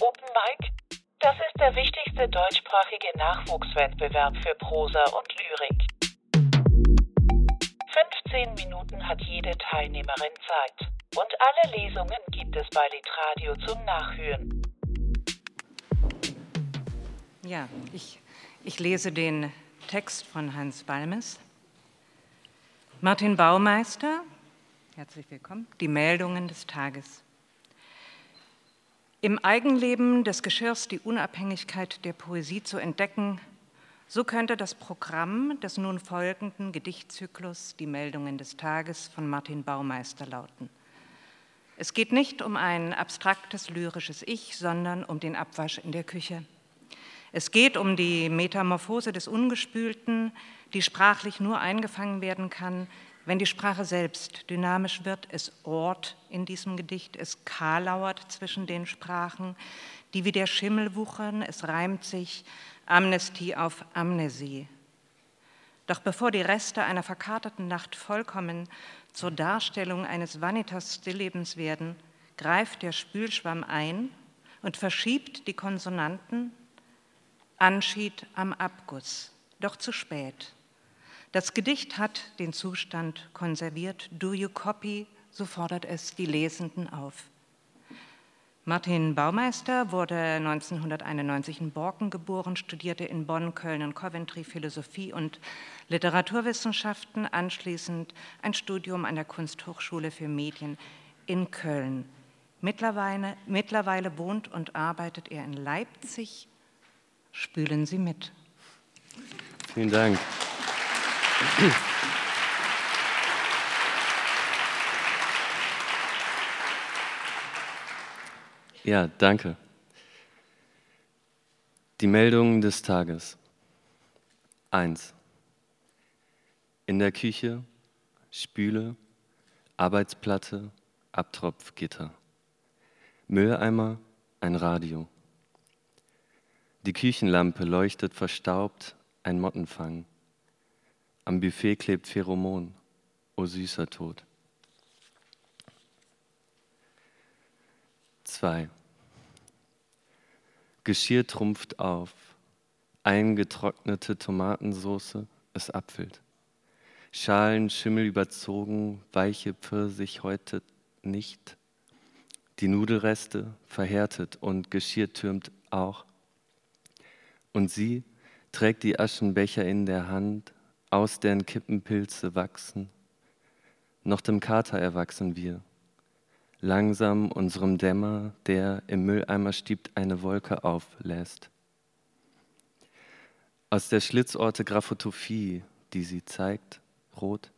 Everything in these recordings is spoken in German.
Open Mic, das ist der wichtigste deutschsprachige Nachwuchswettbewerb für Prosa und Lyrik. 15 Minuten hat jede Teilnehmerin Zeit. Und alle Lesungen gibt es bei Litradio zum Nachhören. Ja, ich, ich lese den Text von Hans Balmes. Martin Baumeister, herzlich willkommen, die Meldungen des Tages. Im Eigenleben des Geschirrs die Unabhängigkeit der Poesie zu entdecken, so könnte das Programm des nun folgenden Gedichtzyklus Die Meldungen des Tages von Martin Baumeister lauten. Es geht nicht um ein abstraktes lyrisches Ich, sondern um den Abwasch in der Küche. Es geht um die Metamorphose des Ungespülten, die sprachlich nur eingefangen werden kann, wenn die Sprache selbst dynamisch wird, es Ort in diesem Gedicht, es karlauert zwischen den Sprachen, die wie der Schimmel wuchern, es reimt sich Amnestie auf Amnesie. Doch bevor die Reste einer verkaterten Nacht vollkommen zur Darstellung eines Vanitas-Stilllebens werden, greift der Spülschwamm ein und verschiebt die Konsonanten Anschied am Abguss, doch zu spät. Das Gedicht hat den Zustand konserviert. Do you copy? So fordert es die Lesenden auf. Martin Baumeister wurde 1991 in Borken geboren, studierte in Bonn, Köln und Coventry Philosophie und Literaturwissenschaften, anschließend ein Studium an der Kunsthochschule für Medien in Köln. Mittlerweile, mittlerweile wohnt und arbeitet er in Leipzig. Spülen Sie mit. Vielen Dank. Ja, danke. Die Meldungen des Tages. 1. In der Küche, Spüle, Arbeitsplatte, Abtropfgitter. Mülleimer, ein Radio. Die Küchenlampe leuchtet verstaubt, ein Mottenfang. Am Buffet klebt Pheromon, o süßer Tod. 2. Geschirr trumpft auf, eingetrocknete Tomatensoße, es apfelt. Schalen Schimmel überzogen, weiche Pfirsich heute nicht. Die Nudelreste verhärtet und Geschirr türmt auch. Und sie trägt die Aschenbecher in der Hand, aus deren Kippenpilze wachsen. Noch dem Kater erwachsen wir langsam unserem Dämmer, der im Mülleimer stiebt, eine Wolke auflässt. Aus der Schlitzorte Graphotophie, die sie zeigt, rot,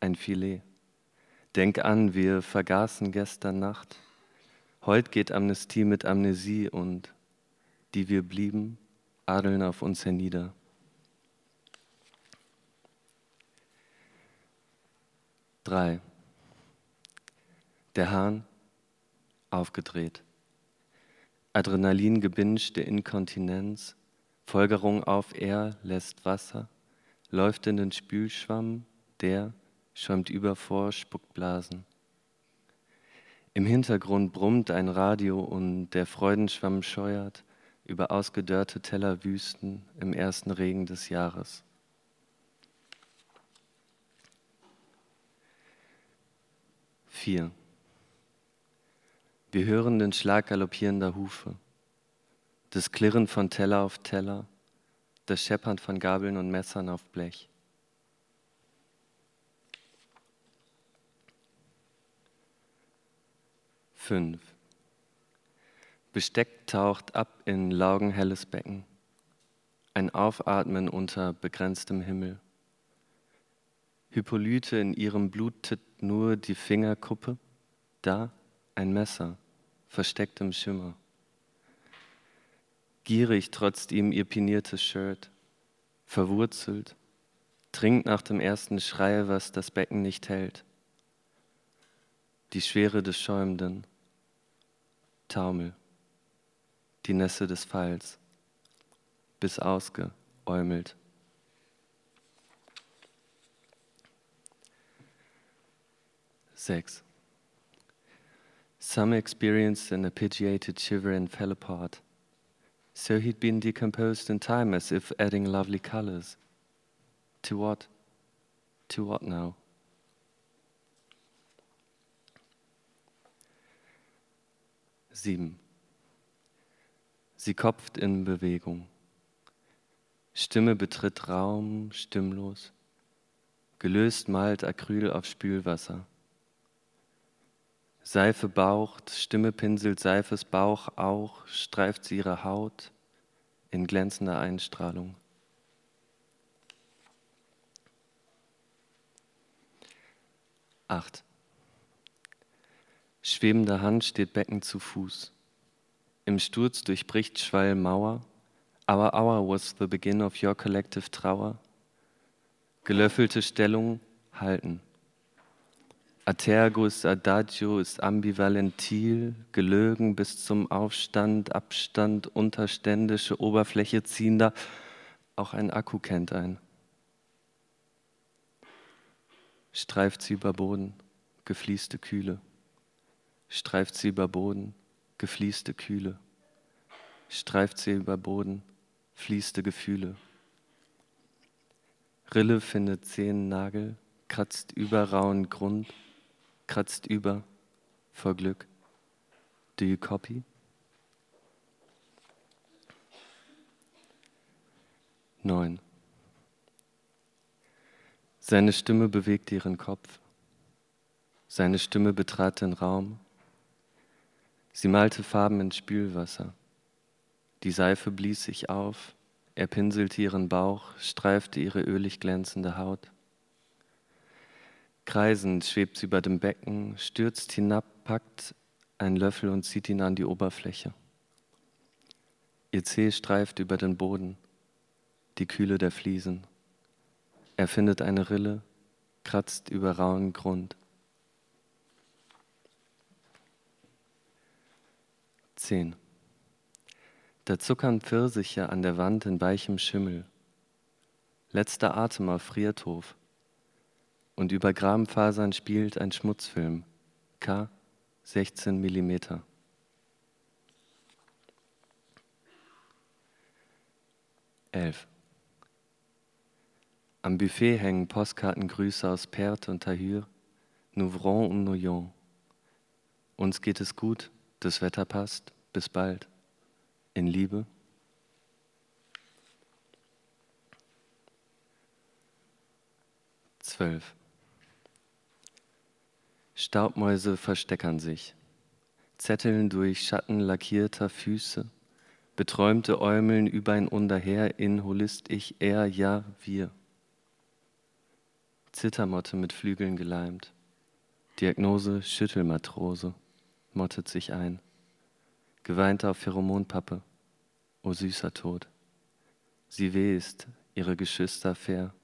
ein Filet. Denk an, wir vergaßen gestern Nacht. Heut geht Amnestie mit Amnesie und die wir blieben, adeln auf uns hernieder. Drei. Der Hahn aufgedreht. Adrenalin gebingte Inkontinenz, Folgerung auf er lässt Wasser, läuft in den Spülschwamm, der schäumt über vor, spuckt Blasen. Im Hintergrund brummt ein Radio und der Freudenschwamm scheuert über ausgedörrte Tellerwüsten im ersten Regen des Jahres. Vier. Wir hören den Schlag galoppierender Hufe, das Klirren von Teller auf Teller, das Scheppern von Gabeln und Messern auf Blech. Fünf. Besteck taucht ab in laugenhelles Becken, ein Aufatmen unter begrenztem Himmel. Hippolyte in ihrem Blut tippt nur die Fingerkuppe, da ein Messer, versteckt im Schimmer. Gierig trotzt ihm ihr piniertes Shirt, verwurzelt, trinkt nach dem ersten Schrei, was das Becken nicht hält. Die Schwere des Schäumenden, Taumel, die Nässe des Falls, bis ausgeäumelt. Sechs. Some experienced an arpeggiated shiver and fell apart. So he'd been decomposed in time as if adding lovely colors. To what? To what now? Sieben. Sie kopft in Bewegung. Stimme betritt Raum, stimmlos. Gelöst malt Acryl auf Spülwasser. Seife baucht, Stimme pinselt Seifes Bauch auch, streift sie ihre Haut in glänzender Einstrahlung. Acht. Schwebende Hand steht Becken zu Fuß. Im Sturz durchbricht Schwall Mauer. Our hour was the begin of your collective trauer. Gelöffelte Stellung halten. Atergus Adagio ist ambivalentil, gelögen bis zum Aufstand, Abstand, unterständische Oberfläche ziehender. Auch ein Akku kennt ein. Streift sie über Boden, gefließte Kühle streift sie über Boden, gefließte Kühle, streift sie über Boden, fließte Gefühle. Rille findet Zehennagel, kratzt über rauen Grund, kratzt über vor Glück. Do you copy? Neun. Seine Stimme bewegt ihren Kopf. Seine Stimme betrat den Raum, Sie malte Farben ins Spülwasser. Die Seife blies sich auf, er pinselte ihren Bauch, streifte ihre ölig glänzende Haut. Kreisend schwebt sie über dem Becken, stürzt hinab, packt einen Löffel und zieht ihn an die Oberfläche. Ihr Zeh streift über den Boden, die Kühle der Fliesen. Er findet eine Rille, kratzt über rauen Grund. 10. Da zuckern Pfirsiche an der Wand in weichem Schimmel. Letzter Atem auf Frierthof. Und über Grabenfasern spielt ein Schmutzfilm. K 16 mm. Elf. Am Buffet hängen Postkartengrüße aus Perth und Tahir, Nouvron und Noyon. Uns geht es gut, das Wetter passt. Bis bald. In Liebe. Zwölf. Staubmäuse versteckern sich, zetteln durch Schatten lackierter Füße, beträumte Äumeln über ein Unterher in holist ich, er, ja, wir. Zittermotte mit Flügeln geleimt, Diagnose Schüttelmatrose mottet sich ein. Geweint auf Pheromonpappe, o süßer Tod. Sie wehst, ihre Geschwister fair.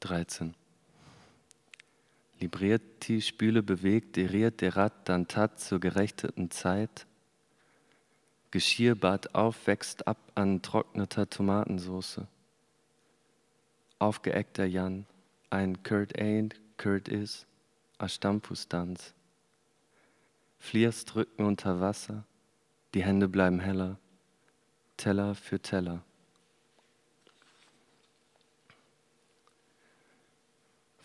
Dreizehn. Libriert die Spüle bewegt, deriert der Rad dann tat zur gerechteten Zeit. Geschirrbad auf, wächst ab an trockneter Tomatensoße. Aufgeeckter Jan, ein Kurt ain't, Kurt is, a Stammfußtanz. Flierst Rücken unter Wasser, die Hände bleiben heller, Teller für Teller.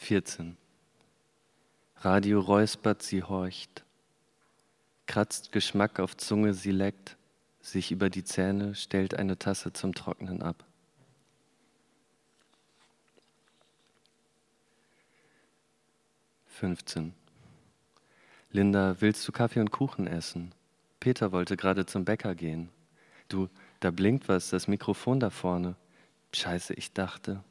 Vierzehn. Radio räuspert, sie horcht, kratzt Geschmack auf Zunge, sie leckt, sich über die Zähne, stellt eine Tasse zum Trocknen ab. 15. Linda, willst du Kaffee und Kuchen essen? Peter wollte gerade zum Bäcker gehen. Du, da blinkt was, das Mikrofon da vorne. Scheiße, ich dachte.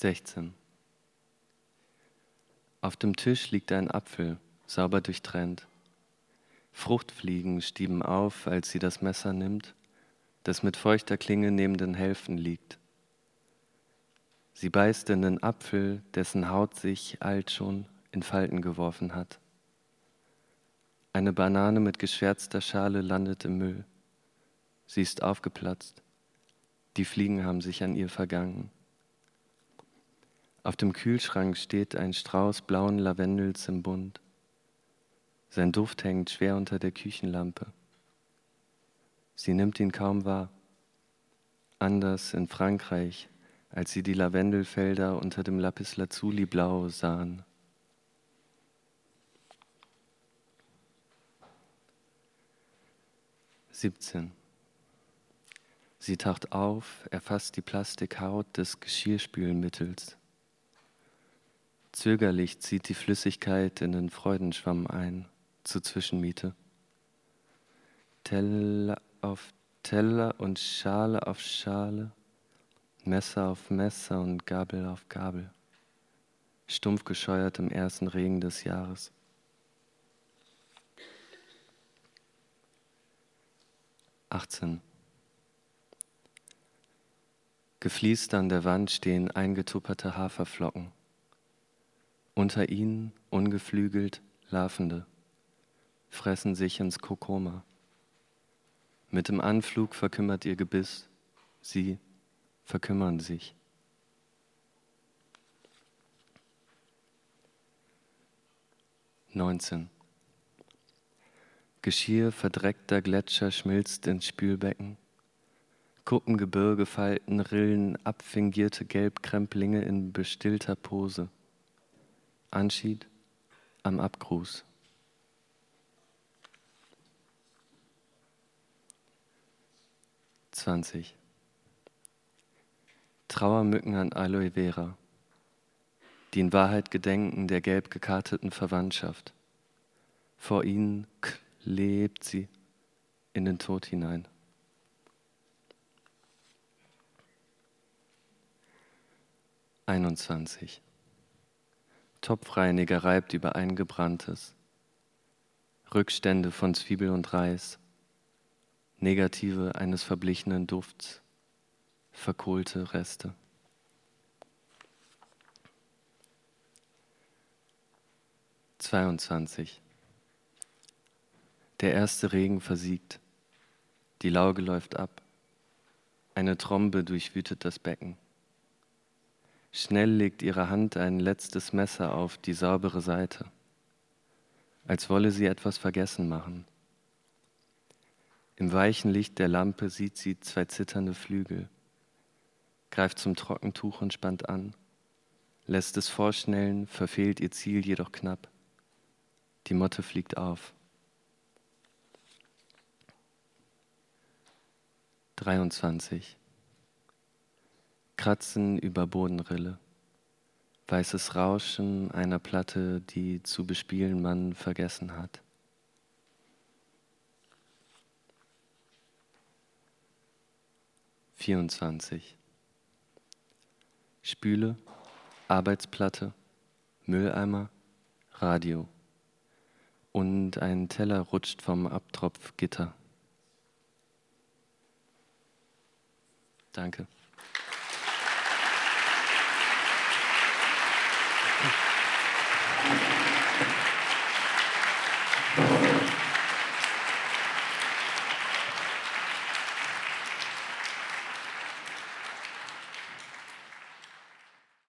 Sechzehn. Auf dem Tisch liegt ein Apfel, sauber durchtrennt. Fruchtfliegen stieben auf, als sie das Messer nimmt, das mit feuchter Klinge neben den Hälften liegt. Sie beißt in den Apfel, dessen Haut sich alt schon in Falten geworfen hat. Eine Banane mit geschwärzter Schale landet im Müll. Sie ist aufgeplatzt, Die Fliegen haben sich an ihr vergangen. Auf dem Kühlschrank steht ein Strauß blauen Lavendels im Bund. Sein Duft hängt schwer unter der Küchenlampe. Sie nimmt ihn kaum wahr. Anders in Frankreich, als sie die Lavendelfelder unter dem Lapislazuli blau sahen. Siebzehn. Sie taucht auf, erfasst die Plastikhaut des Geschirrspülmittels. Zögerlich zieht die Flüssigkeit in den Freudenschwamm ein, zur Zwischenmiete. Teller auf Teller und Schale auf Schale, Messer auf Messer und Gabel auf Gabel, stumpf gescheuert im ersten Regen des Jahres. Achtzehn. Gefliest an der Wand stehen eingetupperte Haferflocken. Unter ihnen, ungeflügelt, Larvende, fressen sich ins Kokoma. Mit dem Anflug verkümmert ihr Gebiss, sie verkümmern sich. Neunzehn. Geschirr verdreckter Gletscher schmilzt ins Spülbecken. Kuppengebirge falten Rillen abfingierte Gelbkremplinge in bestillter Pose. Anschied am Abgruß. 20. Trauermücken an Aloe Vera, die in Wahrheit gedenken der gelb gekarteten Verwandtschaft. Vor ihnen lebt sie in den Tod hinein. Einundzwanzig. Topfreiniger reibt über eingebranntes. Rückstände von Zwiebel und Reis. Negative eines verblichenen Dufts, verkohlte Reste. Zweiundzwanzig. Der erste Regen versiegt. Die Lauge läuft ab. Eine Trombe durchwütet das Becken. Schnell legt ihre Hand ein letztes Messer auf die saubere Seite, als wolle sie etwas vergessen machen. Im weichen Licht der Lampe sieht sie zwei zitternde Flügel, greift zum Trockentuch und spannt an, lässt es vorschnellen, verfehlt ihr Ziel jedoch knapp. Die Motte fliegt auf. 23. Kratzen über Bodenrille. Weißes Rauschen einer Platte, die zu bespielen man vergessen hat. 24. Spüle, Arbeitsplatte, Mülleimer, Radio. Und ein Teller rutscht vom Abtropfgitter. Danke. Thank you.